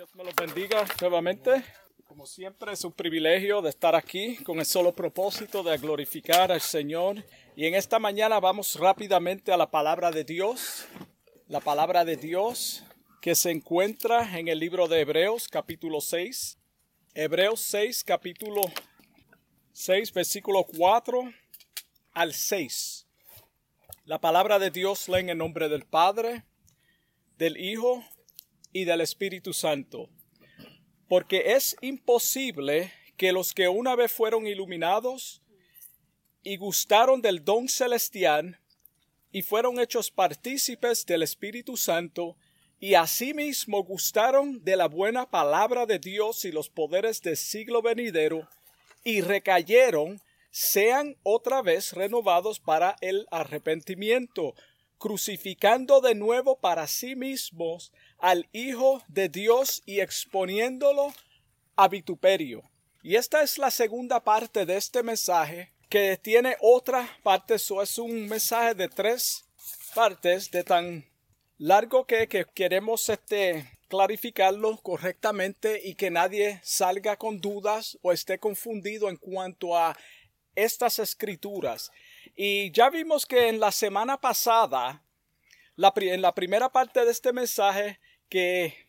Dios me los bendiga nuevamente. Como siempre es un privilegio de estar aquí con el solo propósito de glorificar al Señor. Y en esta mañana vamos rápidamente a la palabra de Dios. La palabra de Dios que se encuentra en el libro de Hebreos capítulo 6. Hebreos 6 capítulo 6 versículo 4 al 6. La palabra de Dios lee en el nombre del Padre, del Hijo y del Espíritu Santo. Porque es imposible que los que una vez fueron iluminados y gustaron del don celestial y fueron hechos partícipes del Espíritu Santo y asimismo gustaron de la buena palabra de Dios y los poderes del siglo venidero y recayeron, sean otra vez renovados para el arrepentimiento, crucificando de nuevo para sí mismos al Hijo de Dios y exponiéndolo a vituperio. Y esta es la segunda parte de este mensaje que tiene otra parte, eso es un mensaje de tres partes de tan largo que, que queremos este, clarificarlo correctamente y que nadie salga con dudas o esté confundido en cuanto a estas escrituras. Y ya vimos que en la semana pasada, la, en la primera parte de este mensaje, que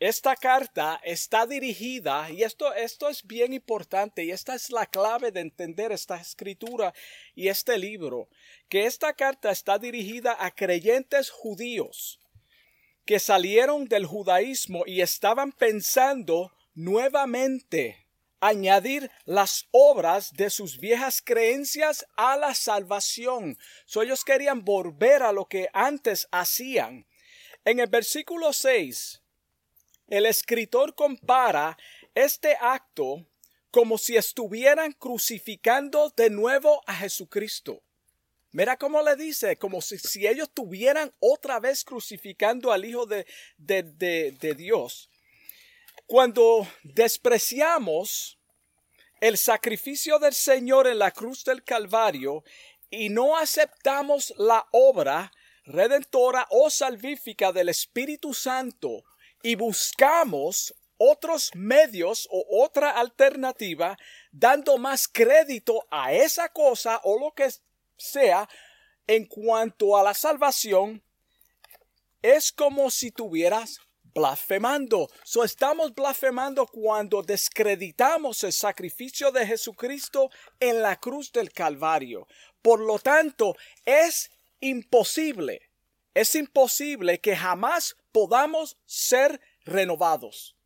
esta carta está dirigida, y esto, esto es bien importante, y esta es la clave de entender esta escritura y este libro, que esta carta está dirigida a creyentes judíos que salieron del judaísmo y estaban pensando nuevamente añadir las obras de sus viejas creencias a la salvación. So ellos querían volver a lo que antes hacían. En el versículo 6, el escritor compara este acto como si estuvieran crucificando de nuevo a Jesucristo. Mira cómo le dice, como si, si ellos estuvieran otra vez crucificando al Hijo de, de, de Dios. Cuando despreciamos el sacrificio del Señor en la cruz del Calvario y no aceptamos la obra redentora o salvífica del Espíritu Santo y buscamos otros medios o otra alternativa dando más crédito a esa cosa o lo que sea en cuanto a la salvación, es como si tuvieras blasfemando. So estamos blasfemando cuando descreditamos el sacrificio de Jesucristo en la cruz del Calvario. Por lo tanto, es imposible, es imposible que jamás podamos ser renovados.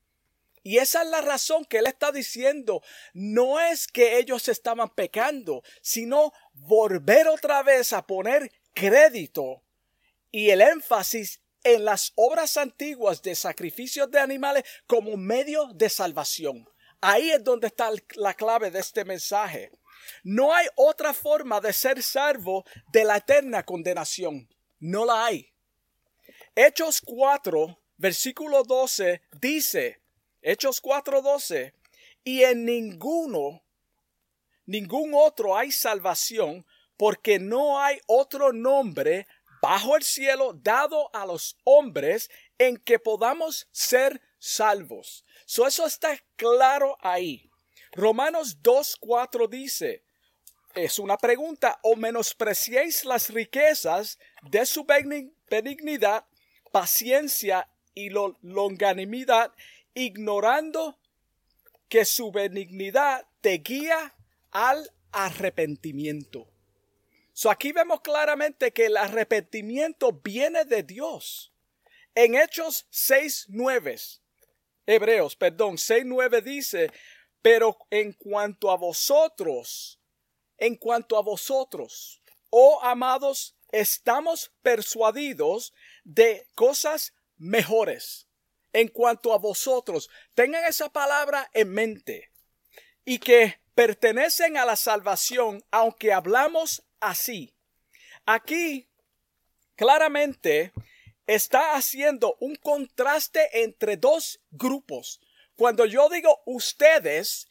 Y esa es la razón que él está diciendo. No es que ellos estaban pecando, sino volver otra vez a poner crédito y el énfasis en las obras antiguas de sacrificios de animales como medio de salvación. Ahí es donde está la clave de este mensaje. No hay otra forma de ser salvo de la eterna condenación. No la hay. Hechos 4, versículo 12 dice, Hechos 4, 12, y en ninguno, ningún otro hay salvación, porque no hay otro nombre bajo el cielo dado a los hombres en que podamos ser salvos. So eso está claro ahí. Romanos 2.4 dice, es una pregunta, o menospreciéis las riquezas de su benignidad, paciencia y longanimidad, ignorando que su benignidad te guía al arrepentimiento. So aquí vemos claramente que el arrepentimiento viene de Dios. En Hechos 6.9, Hebreos, perdón, 6.9 dice, pero en cuanto a vosotros, en cuanto a vosotros, oh amados, estamos persuadidos de cosas mejores. En cuanto a vosotros, tengan esa palabra en mente y que pertenecen a la salvación, aunque hablamos así. Aquí, claramente, está haciendo un contraste entre dos grupos. Cuando yo digo ustedes,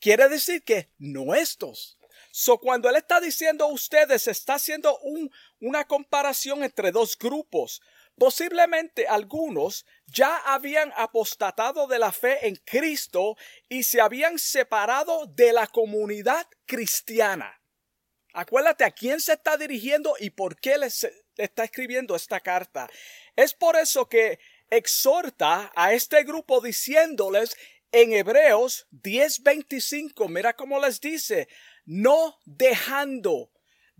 quiere decir que nuestros. So, cuando él está diciendo ustedes, está haciendo un, una comparación entre dos grupos. Posiblemente algunos ya habían apostatado de la fe en Cristo y se habían separado de la comunidad cristiana. Acuérdate a quién se está dirigiendo y por qué les está escribiendo esta carta. Es por eso que exhorta a este grupo diciéndoles en Hebreos 10:25, mira cómo les dice, no dejando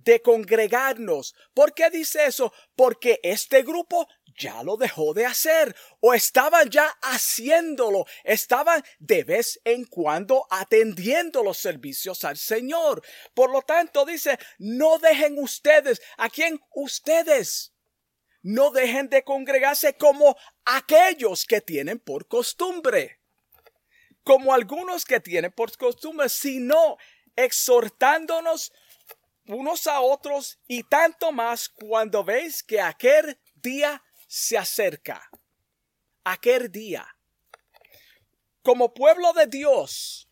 de congregarnos. ¿Por qué dice eso? Porque este grupo ya lo dejó de hacer o estaban ya haciéndolo, estaban de vez en cuando atendiendo los servicios al Señor. Por lo tanto, dice, no dejen ustedes, ¿a quién? Ustedes. No dejen de congregarse como aquellos que tienen por costumbre. Como algunos que tienen por costumbre, sino exhortándonos unos a otros y tanto más cuando veis que aquel día se acerca. Aquel día. Como pueblo de Dios,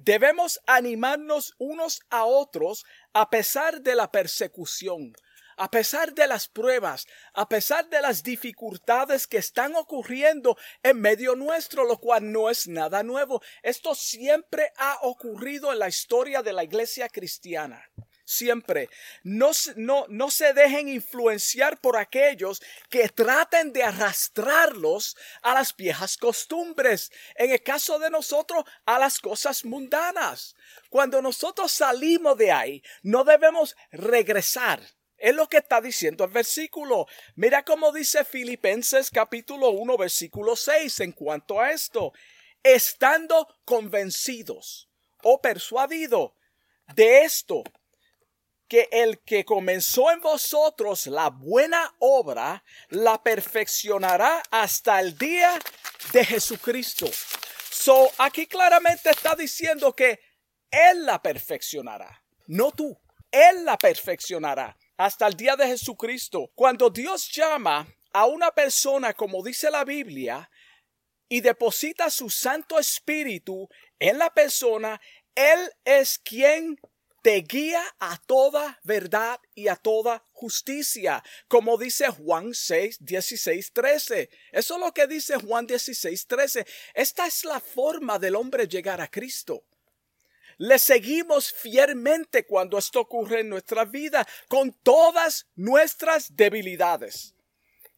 debemos animarnos unos a otros a pesar de la persecución, a pesar de las pruebas, a pesar de las dificultades que están ocurriendo en medio nuestro, lo cual no es nada nuevo. Esto siempre ha ocurrido en la historia de la iglesia cristiana. Siempre. No, no, no se dejen influenciar por aquellos que traten de arrastrarlos a las viejas costumbres. En el caso de nosotros, a las cosas mundanas. Cuando nosotros salimos de ahí, no debemos regresar es lo que está diciendo el versículo. Mira cómo dice Filipenses capítulo 1 versículo 6 en cuanto a esto. Estando convencidos o persuadidos de esto, que el que comenzó en vosotros la buena obra, la perfeccionará hasta el día de Jesucristo. So, aquí claramente está diciendo que Él la perfeccionará, no tú. Él la perfeccionará hasta el día de Jesucristo. Cuando Dios llama a una persona, como dice la Biblia, y deposita su Santo Espíritu en la persona, Él es quien te guía a toda verdad y a toda justicia, como dice Juan 6, 16, 13. Eso es lo que dice Juan 16, 13. Esta es la forma del hombre llegar a Cristo. Le seguimos fielmente cuando esto ocurre en nuestra vida, con todas nuestras debilidades.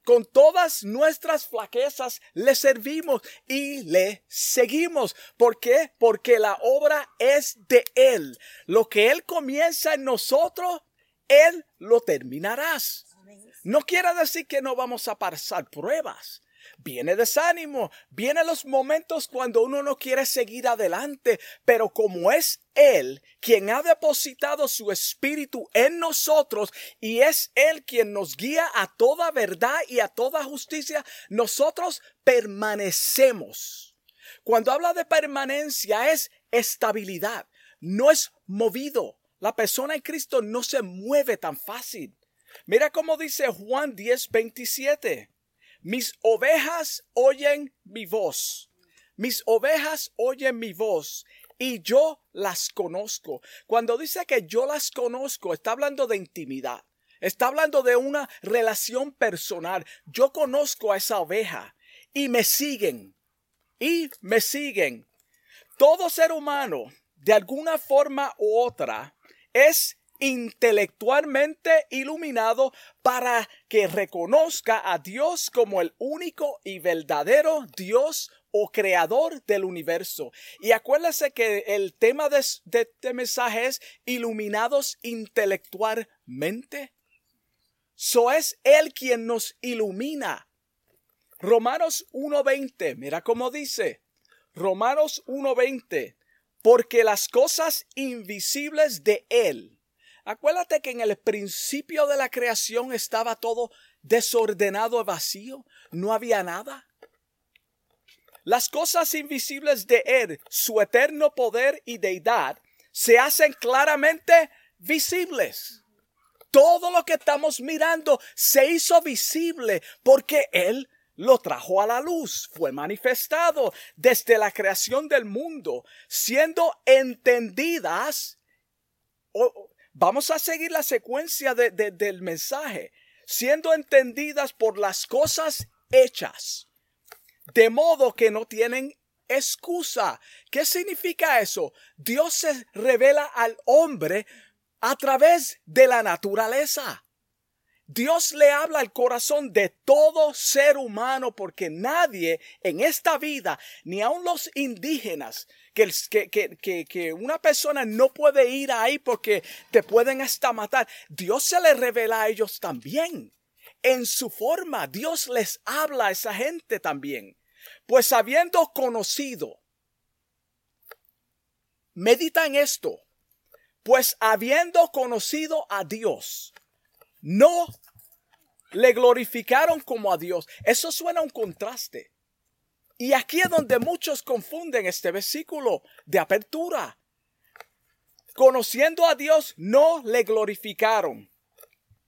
Con todas nuestras flaquezas le servimos y le seguimos. ¿Por qué? Porque la obra es de Él. Lo que Él comienza en nosotros, Él lo terminarás. No quiere decir que no vamos a pasar pruebas viene desánimo, vienen los momentos cuando uno no quiere seguir adelante, pero como es Él quien ha depositado su espíritu en nosotros y es Él quien nos guía a toda verdad y a toda justicia, nosotros permanecemos. Cuando habla de permanencia es estabilidad, no es movido. La persona en Cristo no se mueve tan fácil. Mira cómo dice Juan 10, 27. Mis ovejas oyen mi voz. Mis ovejas oyen mi voz y yo las conozco. Cuando dice que yo las conozco, está hablando de intimidad. Está hablando de una relación personal. Yo conozco a esa oveja y me siguen. Y me siguen. Todo ser humano, de alguna forma u otra, es intelectualmente iluminado para que reconozca a Dios como el único y verdadero Dios o creador del universo. Y acuérdese que el tema de, este mensaje es iluminados intelectualmente. So es Él quien nos ilumina. Romanos 1.20, mira cómo dice. Romanos 1.20, porque las cosas invisibles de Él, Acuérdate que en el principio de la creación estaba todo desordenado y vacío. No había nada. Las cosas invisibles de Él, su eterno poder y deidad, se hacen claramente visibles. Todo lo que estamos mirando se hizo visible porque Él lo trajo a la luz, fue manifestado desde la creación del mundo, siendo entendidas Vamos a seguir la secuencia del mensaje, siendo entendidas por las cosas hechas, de modo que no tienen excusa. ¿Qué significa eso? Dios se revela al hombre a través de la naturaleza. Dios le habla al corazón de todo ser humano porque nadie en esta vida, ni aun los indígenas, que, que, que, una persona no puede ir ahí porque te pueden hasta matar. Dios se le revela a ellos también. En su forma, Dios les habla a esa gente también. Pues habiendo conocido, medita en esto, pues habiendo conocido a Dios, no le glorificaron como a Dios. Eso suena un contraste. Y aquí es donde muchos confunden este versículo de apertura. Conociendo a Dios, no le glorificaron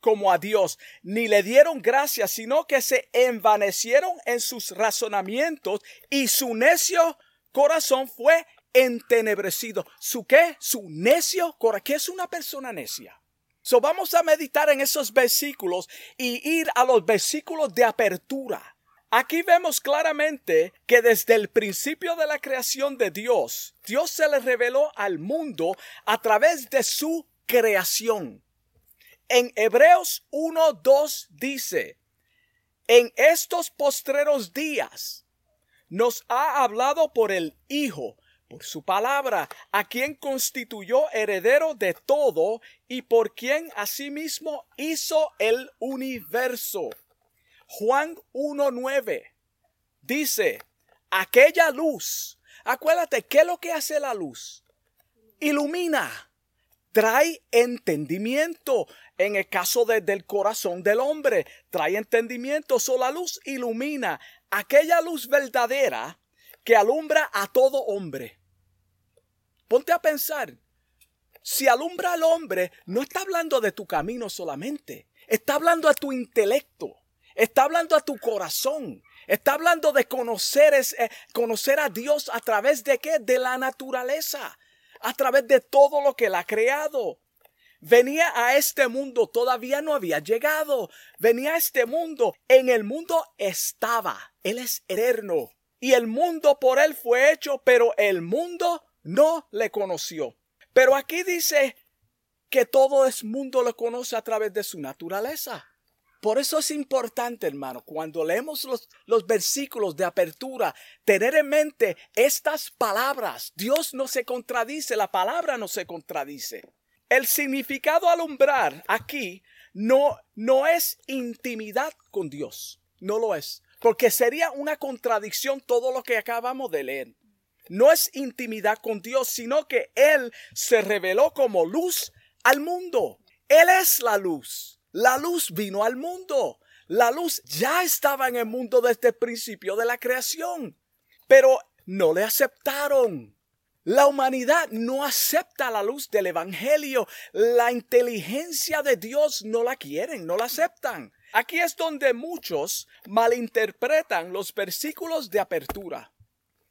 como a Dios, ni le dieron gracias, sino que se envanecieron en sus razonamientos y su necio corazón fue entenebrecido. ¿Su qué? Su necio corazón. ¿Qué es una persona necia? Vamos a meditar en esos versículos y ir a los versículos de apertura. Aquí vemos claramente que desde el principio de la creación de Dios, Dios se le reveló al mundo a través de su creación. En Hebreos 1.2 dice, en estos postreros días nos ha hablado por el Hijo, por su palabra, a quien constituyó heredero de todo y por quien asimismo hizo el universo. Juan 1.9 dice, aquella luz, acuérdate, ¿qué es lo que hace la luz? Ilumina, trae entendimiento. En el caso del corazón del hombre, trae entendimiento. So la luz ilumina aquella luz verdadera que alumbra a todo hombre. Ponte a pensar, si alumbra al hombre, no está hablando de tu camino solamente, está hablando a tu intelecto, está hablando a tu corazón, está hablando de conocer, eh, conocer a Dios a través de qué? De la naturaleza, a través de todo lo que él ha creado. Venía a este mundo, todavía no había llegado. Venía a este mundo, en el mundo estaba. Él es eterno. Y el mundo por él fue hecho, pero el mundo no le conoció. Pero aquí dice que todo el mundo lo conoce a través de su naturaleza. Por eso es importante, hermano, cuando leemos los, los, versículos de apertura, tener en mente estas palabras. Dios no se contradice, la palabra no se contradice. El significado alumbrar aquí no, no es intimidad con Dios, no lo es, porque sería una contradicción todo lo que acabamos de leer no es intimidad con Dios, sino que Él se reveló como luz al mundo. Él es la luz. La luz vino al mundo. La luz ya estaba en el mundo desde el principio de la creación, pero no le aceptaron. La humanidad no acepta la luz del Evangelio. La inteligencia de Dios no la quieren, no la aceptan. Aquí es donde muchos malinterpretan los versículos de apertura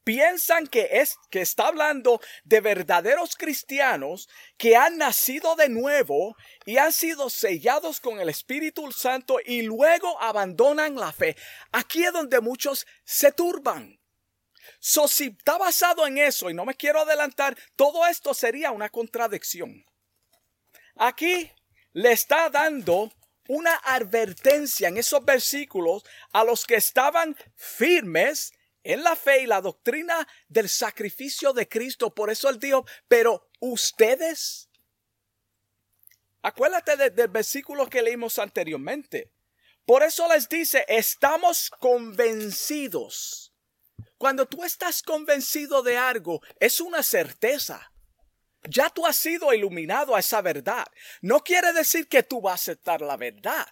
piensan que es que está hablando de verdaderos cristianos que han nacido de nuevo y han sido sellados con el Espíritu Santo y luego abandonan la fe. Aquí es donde muchos se turban. So, si está basado en eso, y no me quiero adelantar, todo esto sería una contradicción. Aquí le está dando una advertencia en esos versículos a los que estaban firmes en la fe y la doctrina del sacrificio de Cristo. Por eso él dijo, pero ustedes, acuérdate del versículo que leímos anteriormente. Por eso les dice, estamos convencidos. Cuando tú estás convencido de algo, es una certeza. Ya tú has sido iluminado a esa verdad. No quiere decir que tú vas a aceptar la verdad.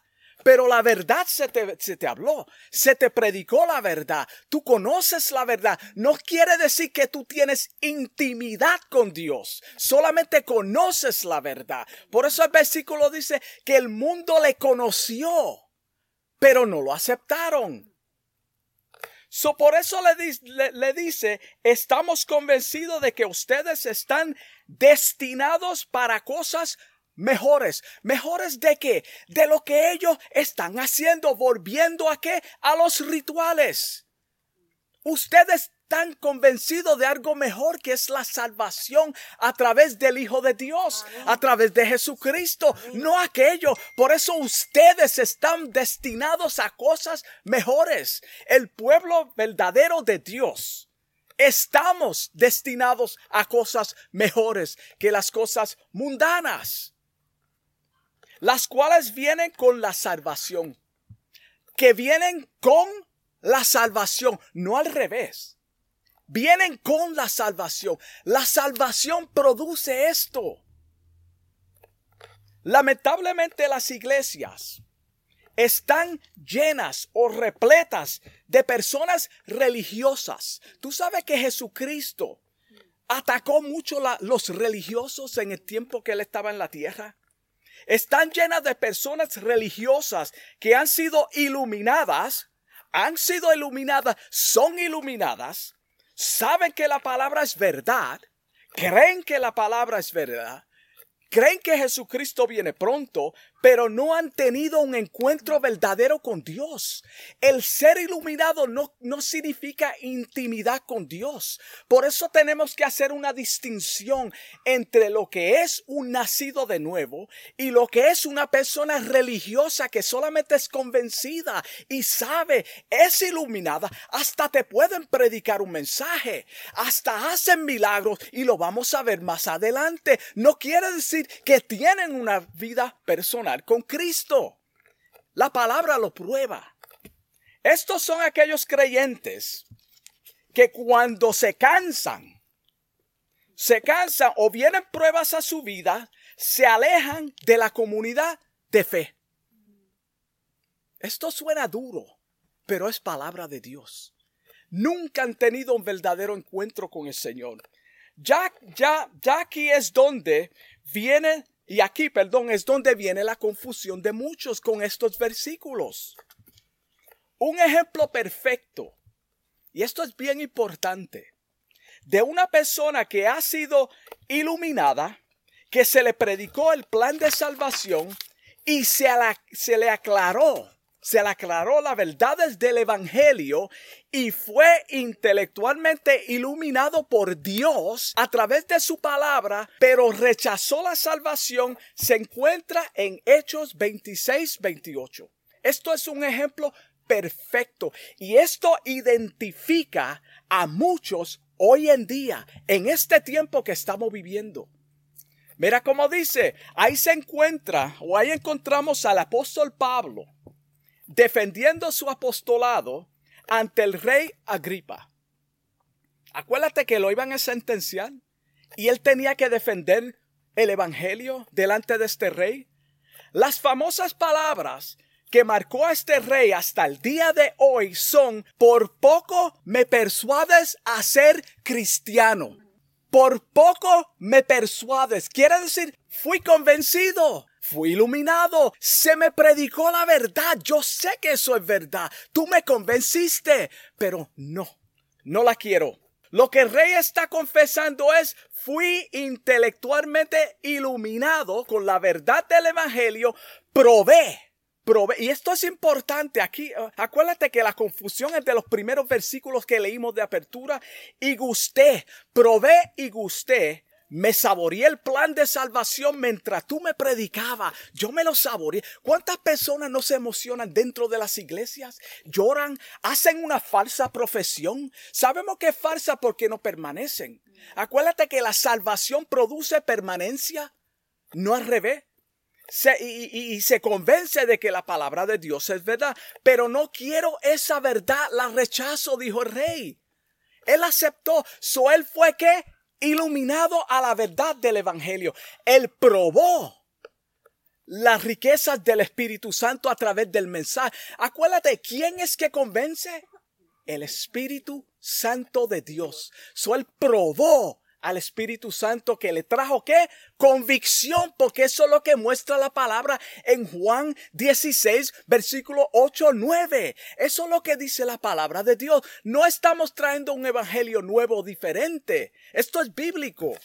Pero la verdad se te, se te, habló, se te predicó la verdad, tú conoces la verdad. No quiere decir que tú tienes intimidad con Dios, solamente conoces la verdad. Por eso el versículo dice que el mundo le conoció, pero no lo aceptaron. So, por eso le, le, dice, estamos convencidos de que ustedes están destinados para cosas mejores. ¿Mejores de qué? De lo que ellos están haciendo, volviendo a qué? A los rituales. Ustedes están convencidos de algo mejor que es la salvación a través del Hijo de Dios, a través de Jesucristo, no aquello. Por eso ustedes están destinados a cosas mejores. El pueblo verdadero de Dios. Estamos destinados a cosas mejores que las cosas mundanas, las cuales vienen con la salvación, que vienen con la salvación, no al revés vienen con la salvación. La salvación produce esto. Lamentablemente las iglesias están llenas o repletas de personas religiosas. Tú sabes que Jesucristo atacó mucho los religiosos en el tiempo que él estaba en la tierra. Están llenas de personas religiosas que han sido iluminadas, han sido iluminadas, son iluminadas saben que la palabra es verdad, creen que la palabra es verdad, creen que Jesucristo viene pronto, pero no han tenido un encuentro verdadero con Dios. El ser iluminado no, no significa intimidad con Dios. Por eso tenemos que hacer una distinción entre lo que es un nacido de nuevo y lo que es una persona religiosa que solamente es convencida y sabe, es iluminada, hasta te pueden predicar un mensaje, hasta hacen milagros y lo vamos a ver más adelante. No quiere decir que tienen una vida personal con Cristo. La palabra lo prueba. Estos son aquellos creyentes que cuando se cansan, se cansan o vienen pruebas a su vida, se alejan de la comunidad de fe. Esto suena duro, pero es palabra de Dios. Nunca han tenido un verdadero encuentro con el Señor. Ya, ya, ya aquí es donde viene y aquí, perdón, es donde viene la confusión de muchos con estos versículos. Un ejemplo perfecto, y esto es bien importante, de una persona que ha sido iluminada, que se le predicó el plan de salvación y se, se le aclaró se le aclaró la verdades del Evangelio y fue intelectualmente iluminado por Dios a través de su palabra, pero rechazó la salvación, se encuentra en Hechos 26, 28. Esto es un ejemplo perfecto y esto identifica a muchos hoy en día, en este tiempo que estamos viviendo. Mira cómo dice, ahí se encuentra o ahí encontramos al apóstol Pablo defendiendo su apostolado ante el rey Agripa. Acuérdate que lo iban a sentenciar y él tenía que defender el evangelio delante de este rey. Las famosas palabras que marcó a este rey hasta el día de hoy son, por poco me persuades a ser cristiano. Por poco me persuades. Quiere decir, fui convencido. Fui iluminado, se me predicó la verdad, yo sé que eso es verdad, tú me convenciste, pero no, no la quiero. Lo que el rey está confesando es, fui intelectualmente iluminado con la verdad del Evangelio, probé, probé, y esto es importante aquí, uh, acuérdate que la confusión es de los primeros versículos que leímos de apertura, y gusté, probé y gusté me saboreé el plan de salvación mientras tú me predicabas. Yo me lo saboreé. ¿Cuántas personas no se emocionan dentro de las iglesias? Lloran, hacen una falsa profesión. Sabemos que es falsa porque no permanecen. Acuérdate que la salvación produce permanencia, no al revés. y, y, se convence de que la palabra de Dios es verdad, pero no quiero esa verdad, la rechazo, dijo el rey. Él aceptó, so él fue que iluminado a la verdad del Evangelio. Él probó las riquezas del Espíritu Santo a través del mensaje. Acuérdate, ¿quién es que convence? El Espíritu Santo de Dios. So él probó al Espíritu Santo que le trajo qué? Convicción, porque eso es lo que muestra la palabra en Juan 16, versículo 8, 9. Eso es lo que dice la palabra de Dios. No estamos trayendo un evangelio nuevo diferente. Esto es bíblico.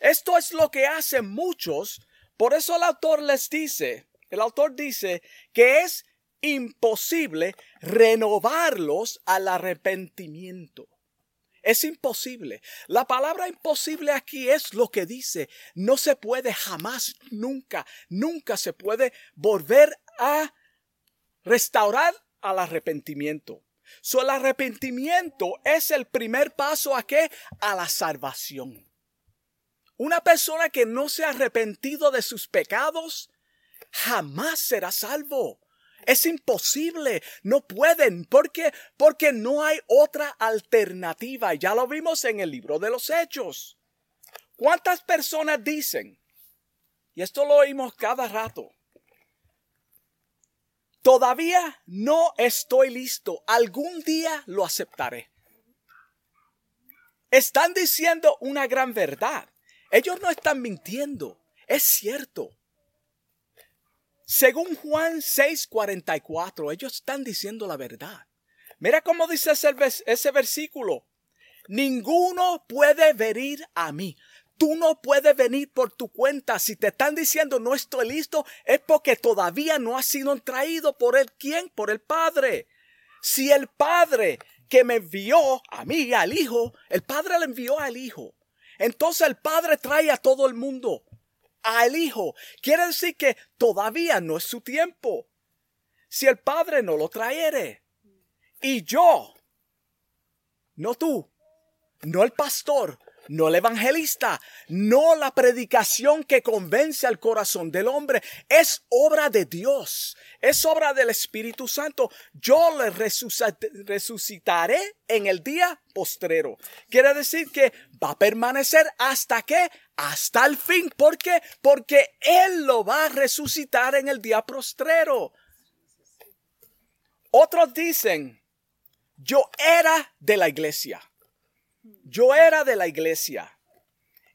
Esto es lo que hacen muchos. Por eso el autor les dice, el autor dice que es imposible renovarlos al arrepentimiento. Es imposible. La palabra imposible aquí es lo que dice. No se puede jamás, nunca, nunca se puede volver a restaurar al arrepentimiento. So, el arrepentimiento es el primer paso a qué? A la salvación. Una persona que no se ha arrepentido de sus pecados jamás será salvo. Es imposible, no pueden, porque porque no hay otra alternativa. Ya lo vimos en el libro de los Hechos. ¿Cuántas personas dicen? Y esto lo oímos cada rato. Todavía no estoy listo. Algún día lo aceptaré. Están diciendo una gran verdad. Ellos no están mintiendo. Es cierto. Según Juan 6:44, ellos están diciendo la verdad. Mira cómo dice ese, versículo. Ninguno puede venir a mí. Tú no puedes venir por tu cuenta. Si te están diciendo no estoy listo, es porque todavía no has sido traído por el quién, por el Padre. Si el Padre que me envió a mí, al Hijo, el Padre le envió al Hijo. Entonces el Padre trae a todo el mundo, al Hijo. Quiere decir que todavía no es su tiempo. Si el Padre no lo traere. Y yo, no tú, no el pastor, no el evangelista, no la predicación que convence al corazón del hombre. Es obra de Dios, es obra del Espíritu Santo. Yo le resucitaré en el día postrero. Quiere decir que va a permanecer hasta que, hasta el fin. ¿Por qué? Porque Él lo va a resucitar en el día postrero. Otros dicen, yo era de la iglesia. Yo era de la iglesia.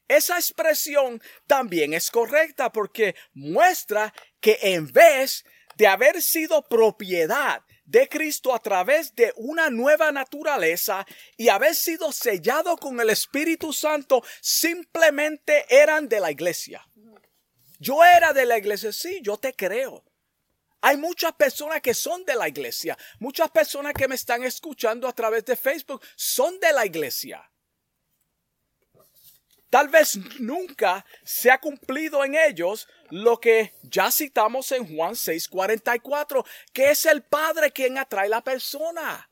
Esa expresión también es correcta porque muestra que en vez de haber sido propiedad de Cristo a través de una nueva naturaleza y haber sido sellado con el Espíritu Santo, simplemente eran de la iglesia. Yo era de la iglesia, sí, yo te creo. Hay muchas personas que son de la iglesia. Muchas personas que me están escuchando a través de Facebook son de la iglesia. Tal vez nunca se ha cumplido en ellos lo que ya citamos en Juan 6:44, que es el Padre quien atrae la persona.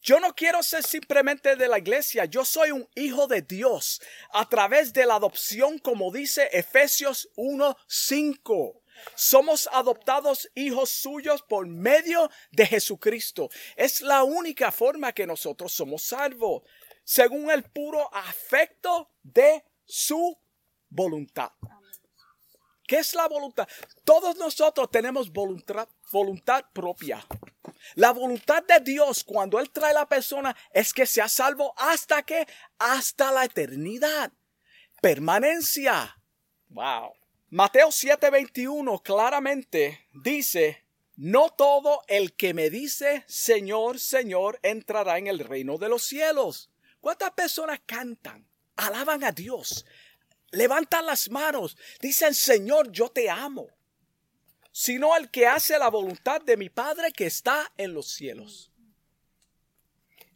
Yo no quiero ser simplemente de la iglesia, yo soy un hijo de Dios a través de la adopción, como dice Efesios 1:5. Somos adoptados hijos suyos por medio de Jesucristo. Es la única forma que nosotros somos salvos, según el puro afecto de su voluntad. ¿Qué es la voluntad? Todos nosotros tenemos voluntad, voluntad propia. La voluntad de Dios cuando Él trae a la persona es que sea salvo hasta que, hasta la eternidad. Permanencia. Wow. Mateo 7:21 claramente dice, no todo el que me dice Señor, Señor entrará en el reino de los cielos. ¿Cuántas personas cantan? Alaban a Dios, levantan las manos, dicen Señor, yo te amo. Sino el que hace la voluntad de mi Padre que está en los cielos.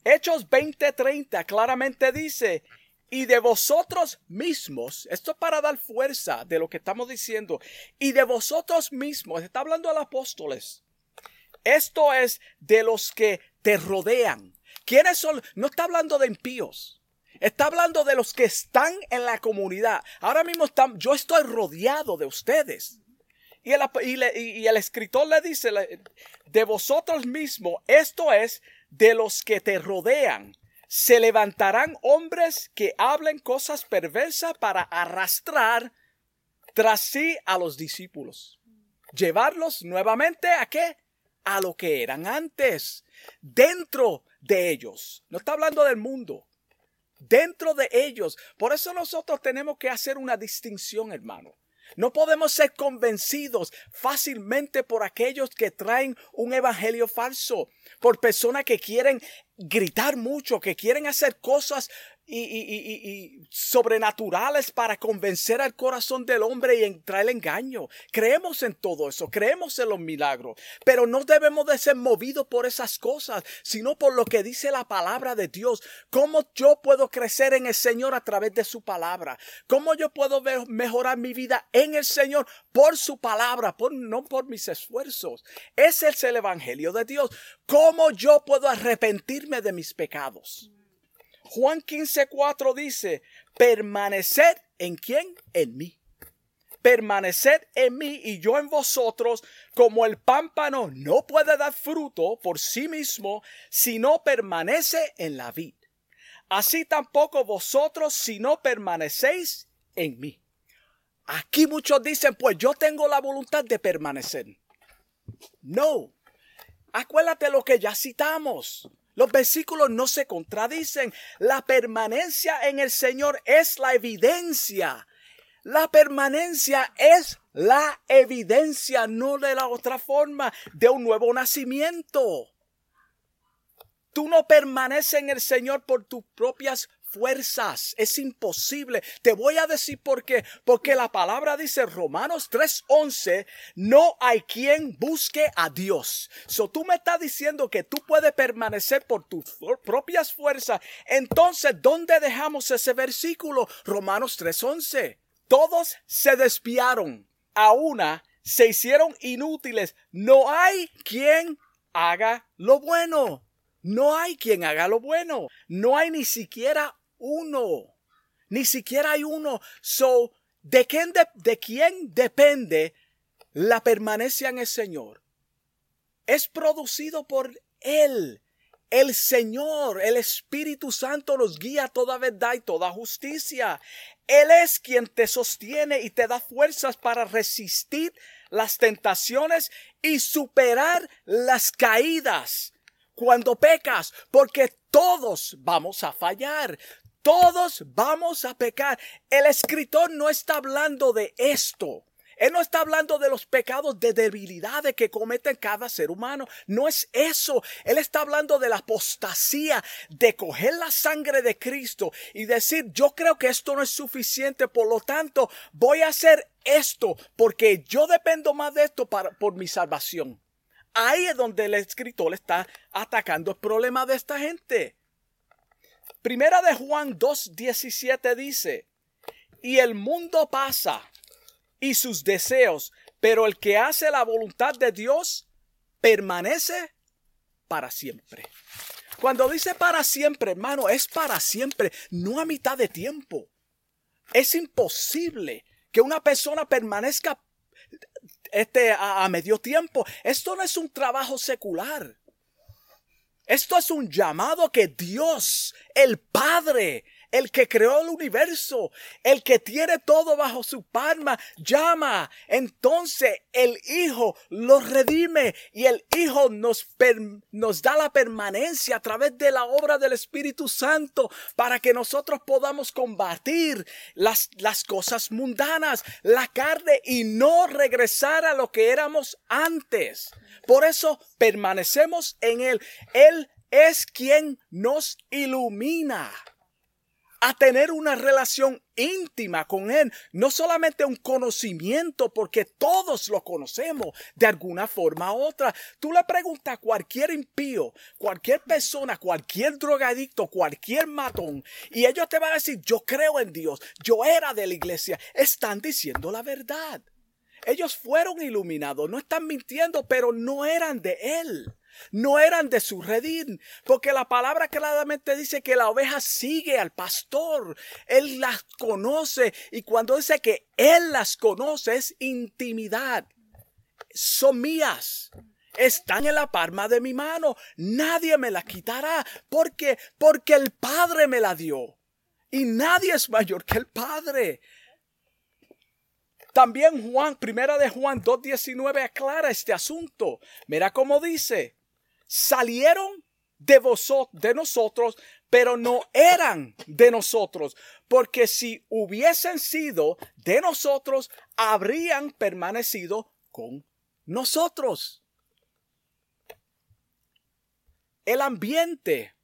Hechos 20:30 claramente dice, y de vosotros mismos, esto es para dar fuerza de lo que estamos diciendo, y de vosotros mismos, está hablando a los apóstoles, esto es de los que te rodean. ¿Quiénes son? No está hablando de impíos. Está hablando de los que están en la comunidad. Ahora mismo están, yo estoy rodeado de ustedes. Y el, y el escritor le dice, de vosotros mismos, esto es de los que te rodean se levantarán hombres que hablen cosas perversas para arrastrar tras sí a los discípulos. Llevarlos nuevamente a qué? A lo que eran antes. Dentro de ellos. No está hablando del mundo. Dentro de ellos. Por eso nosotros tenemos que hacer una distinción, hermano. No podemos ser convencidos fácilmente por aquellos que traen un evangelio falso, por personas que quieren gritar mucho, que quieren hacer cosas y, sobrenaturales para convencer al corazón del hombre y entrar el engaño. Creemos en todo eso, creemos en los milagros, pero no debemos de ser movidos por esas cosas, sino por lo que dice la palabra de Dios. ¿Cómo yo puedo crecer en el Señor a través de su palabra? ¿Cómo yo puedo mejorar mi vida en el Señor por su palabra, por, no por mis esfuerzos? Ese es el Evangelio de Dios. ¿Cómo yo puedo arrepentirme de mis pecados? Juan 15:4 dice, permaneced en quién? En mí. Permaneced en mí y yo en vosotros, como el pámpano no puede dar fruto por sí mismo si no permanece en la vid. Así tampoco vosotros si no permanecéis en mí. Aquí muchos dicen, pues yo tengo la voluntad de permanecer. No. Acuérdate lo que ya citamos. Los versículos no se contradicen. La permanencia en el Señor es la evidencia. La permanencia es la evidencia, no de la otra forma, de un nuevo nacimiento. Tú no permaneces en el Señor por tus propias fuerzas. Es imposible. Te voy a decir por qué. Porque la palabra dice Romanos 3:11, no hay quien busque a Dios. So tú me estás diciendo que tú puedes permanecer por tus propias fuerzas. Entonces, ¿dónde dejamos ese versículo? Romanos 3:11. Todos se despiaron. A una se hicieron inútiles. No hay quien haga lo bueno. No hay quien haga lo bueno. No hay ni siquiera uno. Ni siquiera hay uno. So, ¿de quién, de, quién depende la permanencia en el Señor? Es producido por Él. El Señor, el Espíritu Santo nos guía toda verdad y toda justicia. Él es quien te sostiene y te da fuerzas para resistir las tentaciones y superar las caídas cuando pecas, porque todos vamos a fallar. Todos vamos a pecar. El escritor no está hablando de esto. Él no está hablando de los pecados de debilidades que comete cada ser humano. No es eso. Él está hablando de la apostasía, de coger la sangre de Cristo y decir, yo creo que esto no es suficiente, por lo tanto, voy a hacer esto porque yo dependo más de esto para, por mi salvación. Ahí es donde el escritor está atacando el problema de esta gente. Primera de Juan 2.17 dice, y el mundo pasa y sus deseos, pero el que hace la voluntad de Dios permanece para siempre. Cuando dice para siempre, hermano, es para siempre, no a mitad de tiempo. Es imposible que una persona permanezca este, a medio tiempo. Esto no es un trabajo secular. Esto es un llamado que Dios, el Padre, el que creó el universo, el que tiene todo bajo su palma, llama. Entonces el Hijo lo redime y el Hijo nos, nos da la permanencia a través de la obra del Espíritu Santo para que nosotros podamos combatir las, las cosas mundanas, la carne y no regresar a lo que éramos antes. Por eso permanecemos en Él. Él es quien nos ilumina a tener una relación íntima con Él, no solamente un conocimiento, porque todos lo conocemos de alguna forma u otra. Tú le preguntas a cualquier impío, cualquier persona, cualquier drogadicto, cualquier matón, y ellos te van a decir, yo creo en Dios, yo era de la iglesia, están diciendo la verdad. Ellos fueron iluminados, no están mintiendo, pero no eran de Él no eran de su redín, porque la palabra claramente dice que la oveja sigue al pastor, él las conoce y cuando dice que él las conoce es intimidad, son mías. Están en la palma de mi mano. Nadie me la quitará. porque Porque el Padre me la dio. Y nadie es mayor que el Padre. También Juan, primera de Juan 2.19 aclara este asunto. Mira cómo dice salieron de vosotros, de nosotros, pero no eran de nosotros, porque si hubiesen sido de nosotros, habrían permanecido con nosotros. El ambiente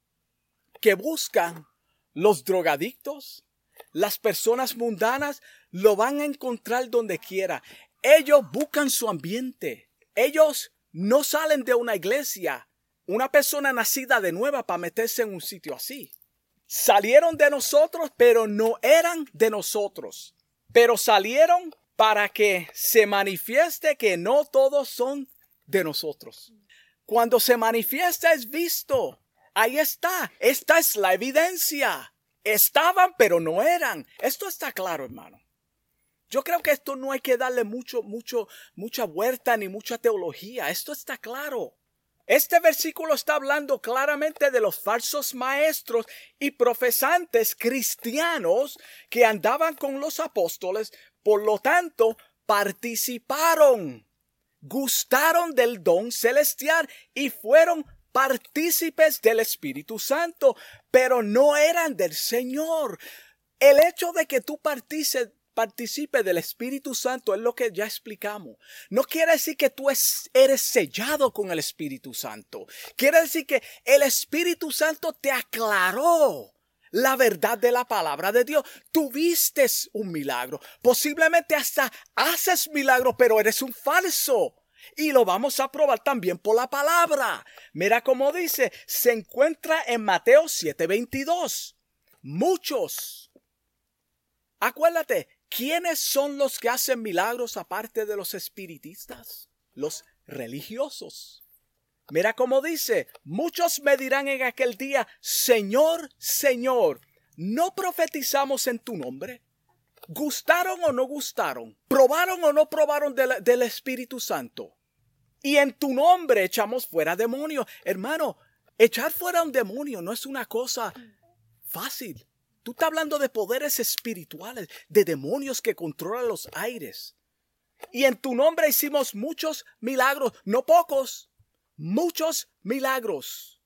que buscan los drogadictos, las personas mundanas, lo van a encontrar donde quiera. Ellos buscan su ambiente. Ellos no salen de una iglesia, una persona nacida de nueva para meterse en un sitio así. Salieron de nosotros, pero no eran de nosotros. Pero salieron para que se manifieste que no todos son de nosotros. Cuando se manifiesta es visto. Ahí está. Esta es la evidencia. Estaban, pero no eran. Esto está claro, hermano. Yo creo que esto no hay que darle mucho, mucho, mucha vuelta ni mucha teología. Esto está claro. Este versículo está hablando claramente de los falsos maestros y profesantes cristianos que andaban con los apóstoles, por lo tanto, participaron, gustaron del don celestial y fueron partícipes del Espíritu Santo, pero no eran del Señor. El hecho de que tú participes participe del Espíritu Santo es lo que ya explicamos. No quiere decir que tú eres sellado con el Espíritu Santo. Quiere decir que el Espíritu Santo te aclaró la verdad de la palabra de Dios. Tuviste un milagro. Posiblemente hasta haces milagro, pero eres un falso. Y lo vamos a probar también por la palabra. Mira cómo dice, se encuentra en Mateo 7:22. Muchos. Acuérdate, ¿Quiénes son los que hacen milagros aparte de los espiritistas? Los religiosos. Mira cómo dice, muchos me dirán en aquel día, Señor, Señor, ¿no profetizamos en tu nombre? ¿Gustaron o no gustaron? ¿Probaron o no probaron del, Espíritu Santo? Y en tu nombre echamos fuera demonios. Hermano, echar fuera un demonio no es una cosa fácil. Tú estás hablando de poderes espirituales, de demonios que controlan los aires. Y en tu nombre hicimos muchos milagros, no pocos, muchos milagros.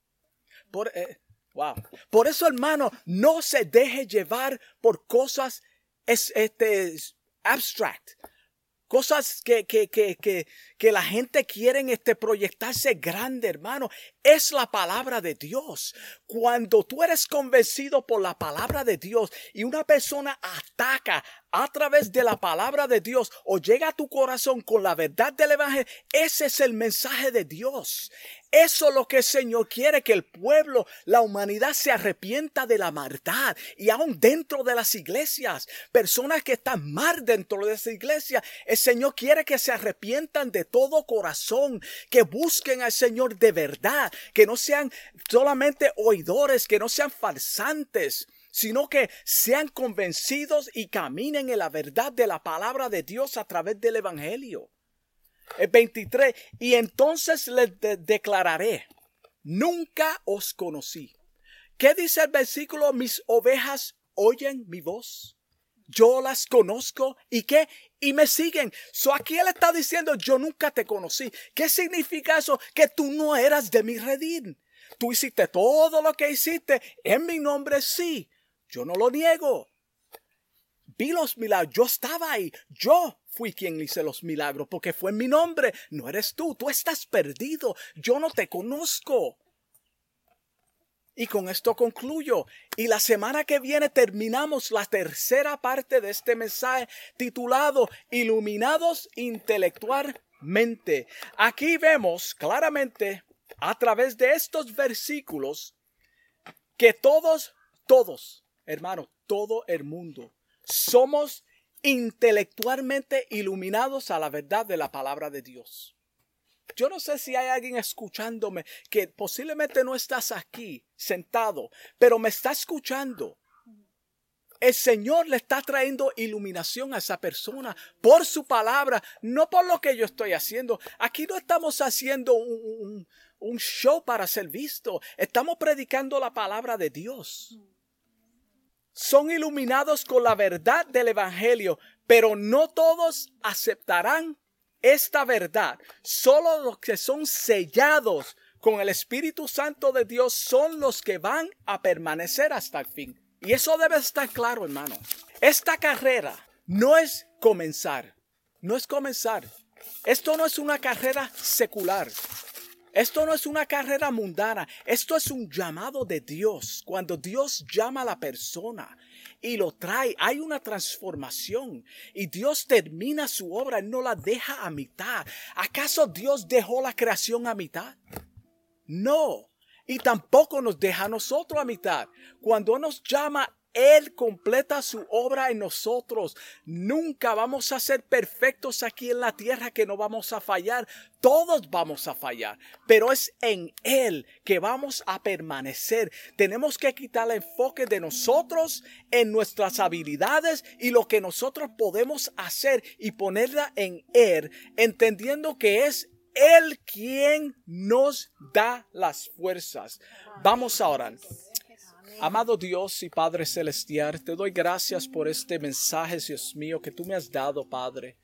Por, eh, wow. Por eso, hermano, no se deje llevar por cosas este, abstract, cosas que, que, que, que, que la gente quiere este, proyectarse grande, hermano. Es la palabra de Dios. Cuando tú eres convencido por la palabra de Dios y una persona ataca a través de la palabra de Dios o llega a tu corazón con la verdad del Evangelio, ese es el mensaje de Dios. Eso es lo que el Señor quiere, que el pueblo, la humanidad se arrepienta de la maldad. Y aún dentro de las iglesias, personas que están mal dentro de esa iglesia, el Señor quiere que se arrepientan de todo corazón, que busquen al Señor de verdad, que no sean solamente oidores, que no sean falsantes, sino que sean convencidos y caminen en la verdad de la palabra de Dios a través del Evangelio. El 23, y entonces les declararé, nunca os conocí. ¿Qué dice el versículo? Mis ovejas oyen mi voz. Yo las conozco y qué? Y me siguen. So aquí él está diciendo, yo nunca te conocí. ¿Qué significa eso? Que tú no eras de mi redil. Tú hiciste todo lo que hiciste en mi nombre, sí, yo no lo niego. Vi los milagros. Yo estaba ahí. Yo fui quien hice los milagros porque fue en mi nombre. No eres tú. Tú estás perdido. Yo no te conozco. Y con esto concluyo. Y la semana que viene terminamos la tercera parte de este mensaje titulado Iluminados intelectualmente. Aquí vemos claramente a través de estos versículos que todos, todos, hermano, todo el mundo. Somos intelectualmente iluminados a la verdad de la palabra de Dios. Yo no sé si hay alguien escuchándome que posiblemente no estás aquí sentado, pero me está escuchando. El Señor le está trayendo iluminación a esa persona por su palabra, no por lo que yo estoy haciendo. Aquí no estamos haciendo un, un show para ser visto, estamos predicando la palabra de Dios son iluminados con la verdad del Evangelio, pero no todos aceptarán esta verdad. Solo los que son sellados con el Espíritu Santo de Dios son los que van a permanecer hasta el fin. Y eso debe estar claro, hermano. Esta carrera no es comenzar, no es comenzar. Esto no es una carrera secular. Esto no es una carrera mundana, esto es un llamado de Dios. Cuando Dios llama a la persona y lo trae, hay una transformación y Dios termina su obra, no la deja a mitad. ¿Acaso Dios dejó la creación a mitad? No. Y tampoco nos deja a nosotros a mitad. Cuando nos llama, él completa su obra en nosotros. Nunca vamos a ser perfectos aquí en la tierra que no vamos a fallar. Todos vamos a fallar, pero es en Él que vamos a permanecer. Tenemos que quitar el enfoque de nosotros en nuestras habilidades y lo que nosotros podemos hacer y ponerla en Él, entendiendo que es Él quien nos da las fuerzas. Vamos a orar. Amado Dios y Padre Celestial, te doy gracias por este mensaje, Dios mío, que tú me has dado, Padre.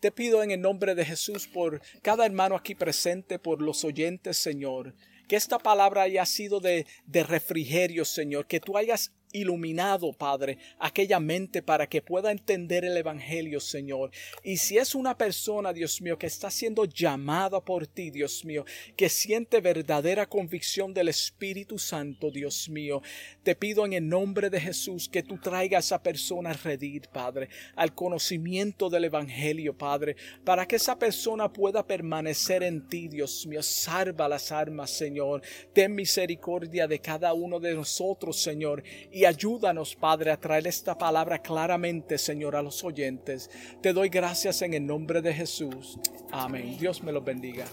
Te pido en el nombre de Jesús por cada hermano aquí presente, por los oyentes, Señor, que esta palabra haya sido de, de refrigerio, Señor, que tú hayas iluminado, Padre, aquella mente para que pueda entender el Evangelio, Señor. Y si es una persona, Dios mío, que está siendo llamada por ti, Dios mío, que siente verdadera convicción del Espíritu Santo, Dios mío, te pido en el nombre de Jesús que tú traigas a esa persona a redir, Padre, al conocimiento del Evangelio, Padre, para que esa persona pueda permanecer en ti, Dios mío. Salva las armas, Señor. Ten misericordia de cada uno de nosotros, Señor y ayúdanos, Padre, a traer esta palabra claramente, Señor, a los oyentes. Te doy gracias en el nombre de Jesús. Amén. Dios me los bendiga.